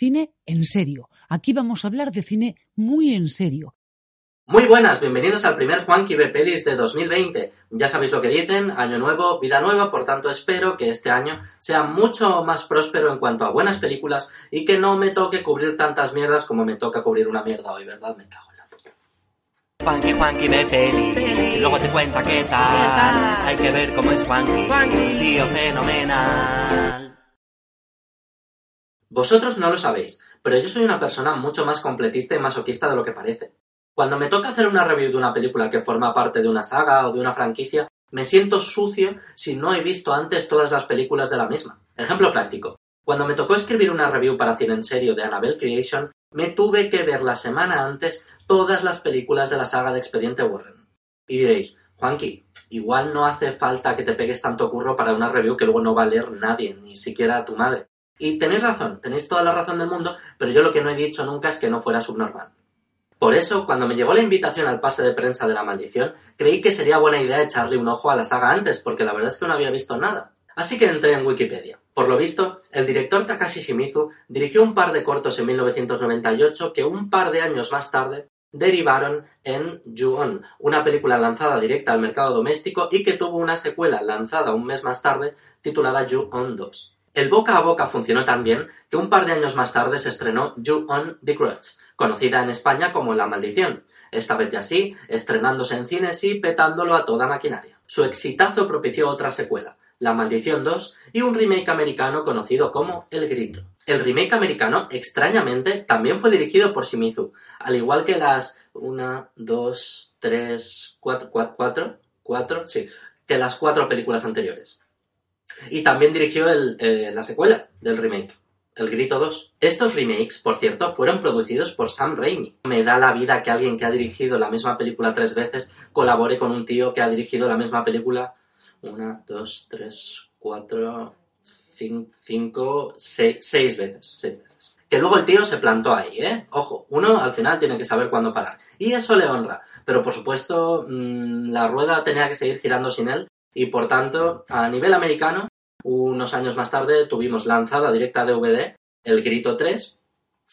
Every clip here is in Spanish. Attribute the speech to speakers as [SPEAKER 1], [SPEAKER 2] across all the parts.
[SPEAKER 1] cine en serio. Aquí vamos a hablar de cine muy en serio.
[SPEAKER 2] Muy buenas, bienvenidos al primer Juanqui ve pelis de 2020. Ya sabéis lo que dicen, año nuevo, vida nueva, por tanto espero que este año sea mucho más próspero en cuanto a buenas películas y que no me toque cubrir tantas mierdas como me toca cubrir una mierda hoy, ¿verdad? Me cago en la puta.
[SPEAKER 3] Juanqui, Juanqui ve pelis, y luego te cuenta qué tal. Hay que ver cómo es Juanqui, tío fenomenal.
[SPEAKER 2] Vosotros no lo sabéis, pero yo soy una persona mucho más completista y masoquista de lo que parece. Cuando me toca hacer una review de una película que forma parte de una saga o de una franquicia, me siento sucio si no he visto antes todas las películas de la misma. Ejemplo práctico. Cuando me tocó escribir una review para Cine en Serio de Annabelle Creation, me tuve que ver la semana antes todas las películas de la saga de Expediente Warren. Y diréis, Juanqui, igual no hace falta que te pegues tanto curro para una review que luego no va a leer nadie, ni siquiera tu madre. Y tenéis razón, tenéis toda la razón del mundo, pero yo lo que no he dicho nunca es que no fuera subnormal. Por eso, cuando me llegó la invitación al pase de prensa de la maldición, creí que sería buena idea echarle un ojo a la saga antes, porque la verdad es que no había visto nada. Así que entré en Wikipedia. Por lo visto, el director Takashi Shimizu dirigió un par de cortos en 1998 que un par de años más tarde derivaron en Ju-On, una película lanzada directa al mercado doméstico y que tuvo una secuela lanzada un mes más tarde titulada Ju-On 2. El boca a boca funcionó tan bien que un par de años más tarde se estrenó Ju-On The Grudge, conocida en España como La Maldición, esta vez ya sí, estrenándose en cines y petándolo a toda maquinaria. Su exitazo propició otra secuela, La Maldición 2, y un remake americano conocido como El Grito. El remake americano, extrañamente, también fue dirigido por Shimizu, al igual que las una, dos, tres, cuatro, cuatro, cuatro, sí, que las cuatro películas anteriores. Y también dirigió el, eh, la secuela del remake, El Grito 2. Estos remakes, por cierto, fueron producidos por Sam Raimi. Me da la vida que alguien que ha dirigido la misma película tres veces colabore con un tío que ha dirigido la misma película una, dos, tres, cuatro, cinco, seis, seis veces. Que luego el tío se plantó ahí, ¿eh? Ojo, uno al final tiene que saber cuándo parar. Y eso le honra. Pero por supuesto, mmm, la rueda tenía que seguir girando sin él y por tanto, a nivel americano, unos años más tarde tuvimos lanzada directa DVD El Grito 3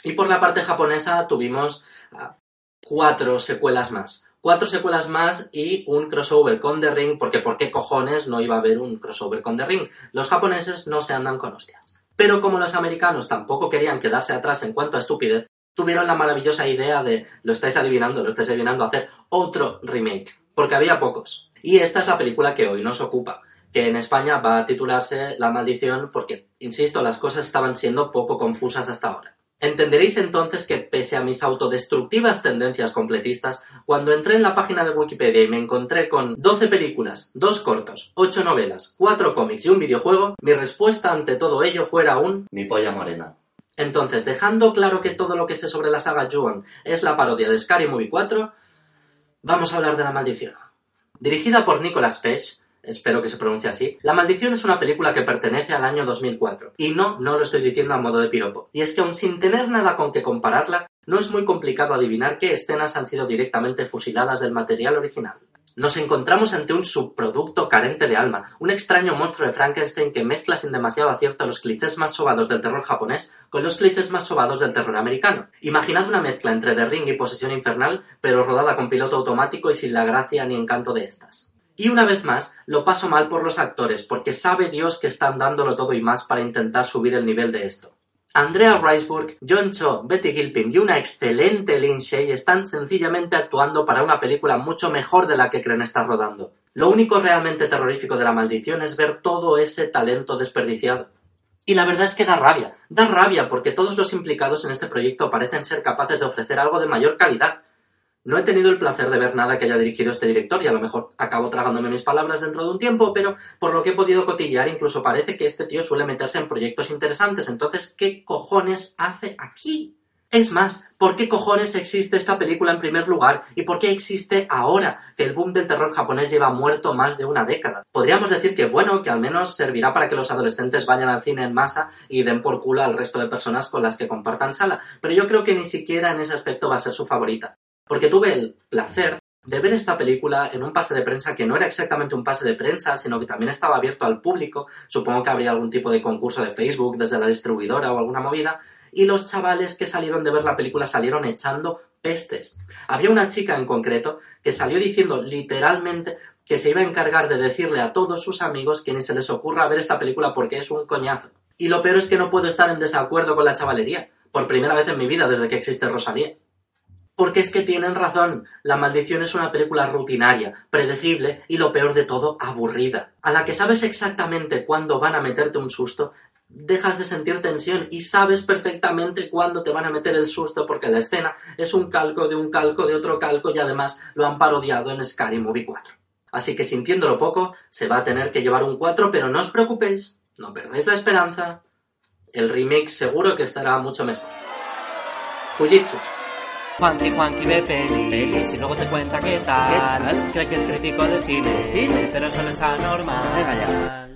[SPEAKER 2] y por la parte japonesa tuvimos ah, cuatro secuelas más. Cuatro secuelas más y un crossover con The Ring, porque ¿por qué cojones no iba a haber un crossover con The Ring? Los japoneses no se andan con hostias. Pero como los americanos tampoco querían quedarse atrás en cuanto a estupidez, tuvieron la maravillosa idea de, lo estáis adivinando, lo estáis adivinando, hacer otro remake, porque había pocos. Y esta es la película que hoy nos ocupa, que en España va a titularse La maldición porque, insisto, las cosas estaban siendo poco confusas hasta ahora. Entenderéis entonces que pese a mis autodestructivas tendencias completistas, cuando entré en la página de Wikipedia y me encontré con 12 películas, 2 cortos, 8 novelas, 4 cómics y un videojuego, mi respuesta ante todo ello fuera un mi polla morena. Entonces, dejando claro que todo lo que sé sobre la saga Juan es la parodia de Scary Movie 4, vamos a hablar de la maldición. Dirigida por Nicolas Page, espero que se pronuncie así, La Maldición es una película que pertenece al año 2004. Y no, no lo estoy diciendo a modo de piropo. Y es que aun sin tener nada con que compararla, no es muy complicado adivinar qué escenas han sido directamente fusiladas del material original. Nos encontramos ante un subproducto carente de alma, un extraño monstruo de Frankenstein que mezcla sin demasiado acierto los clichés más sobados del terror japonés con los clichés más sobados del terror americano. Imaginad una mezcla entre The Ring y Posesión Infernal, pero rodada con piloto automático y sin la gracia ni encanto de estas. Y una vez más, lo paso mal por los actores, porque sabe Dios que están dándolo todo y más para intentar subir el nivel de esto. Andrea Riseborough, John Cho, Betty Gilpin y una excelente Lin Shay están sencillamente actuando para una película mucho mejor de la que creen estar rodando. Lo único realmente terrorífico de la maldición es ver todo ese talento desperdiciado. Y la verdad es que da rabia, da rabia porque todos los implicados en este proyecto parecen ser capaces de ofrecer algo de mayor calidad. No he tenido el placer de ver nada que haya dirigido este director y a lo mejor acabo tragándome mis palabras dentro de un tiempo, pero por lo que he podido cotillear incluso parece que este tío suele meterse en proyectos interesantes. Entonces, ¿qué cojones hace aquí? Es más, ¿por qué cojones existe esta película en primer lugar? ¿Y por qué existe ahora que el boom del terror japonés lleva muerto más de una década? Podríamos decir que bueno, que al menos servirá para que los adolescentes vayan al cine en masa y den por culo al resto de personas con las que compartan sala, pero yo creo que ni siquiera en ese aspecto va a ser su favorita porque tuve el placer de ver esta película en un pase de prensa que no era exactamente un pase de prensa, sino que también estaba abierto al público. Supongo que habría algún tipo de concurso de Facebook desde la distribuidora o alguna movida. Y los chavales que salieron de ver la película salieron echando pestes. Había una chica en concreto que salió diciendo literalmente que se iba a encargar de decirle a todos sus amigos que ni se les ocurra ver esta película porque es un coñazo. Y lo peor es que no puedo estar en desacuerdo con la chavalería, por primera vez en mi vida desde que existe Rosalía. Porque es que tienen razón, La Maldición es una película rutinaria, predecible y lo peor de todo, aburrida, a la que sabes exactamente cuándo van a meterte un susto, dejas de sentir tensión y sabes perfectamente cuándo te van a meter el susto porque la escena es un calco de un calco de otro calco y además lo han parodiado en Scary Movie 4. Así que sintiéndolo poco, se va a tener que llevar un 4, pero no os preocupéis, no perdáis la esperanza. El remake seguro que estará mucho mejor. Fujitsu,
[SPEAKER 3] Juanqui, Juanqui ve pelis y luego te cuenta qué tal.
[SPEAKER 4] ¿Qué tal?
[SPEAKER 3] Cree que es crítico de
[SPEAKER 4] cine,
[SPEAKER 3] pero solo es anormal.
[SPEAKER 4] Venga ya.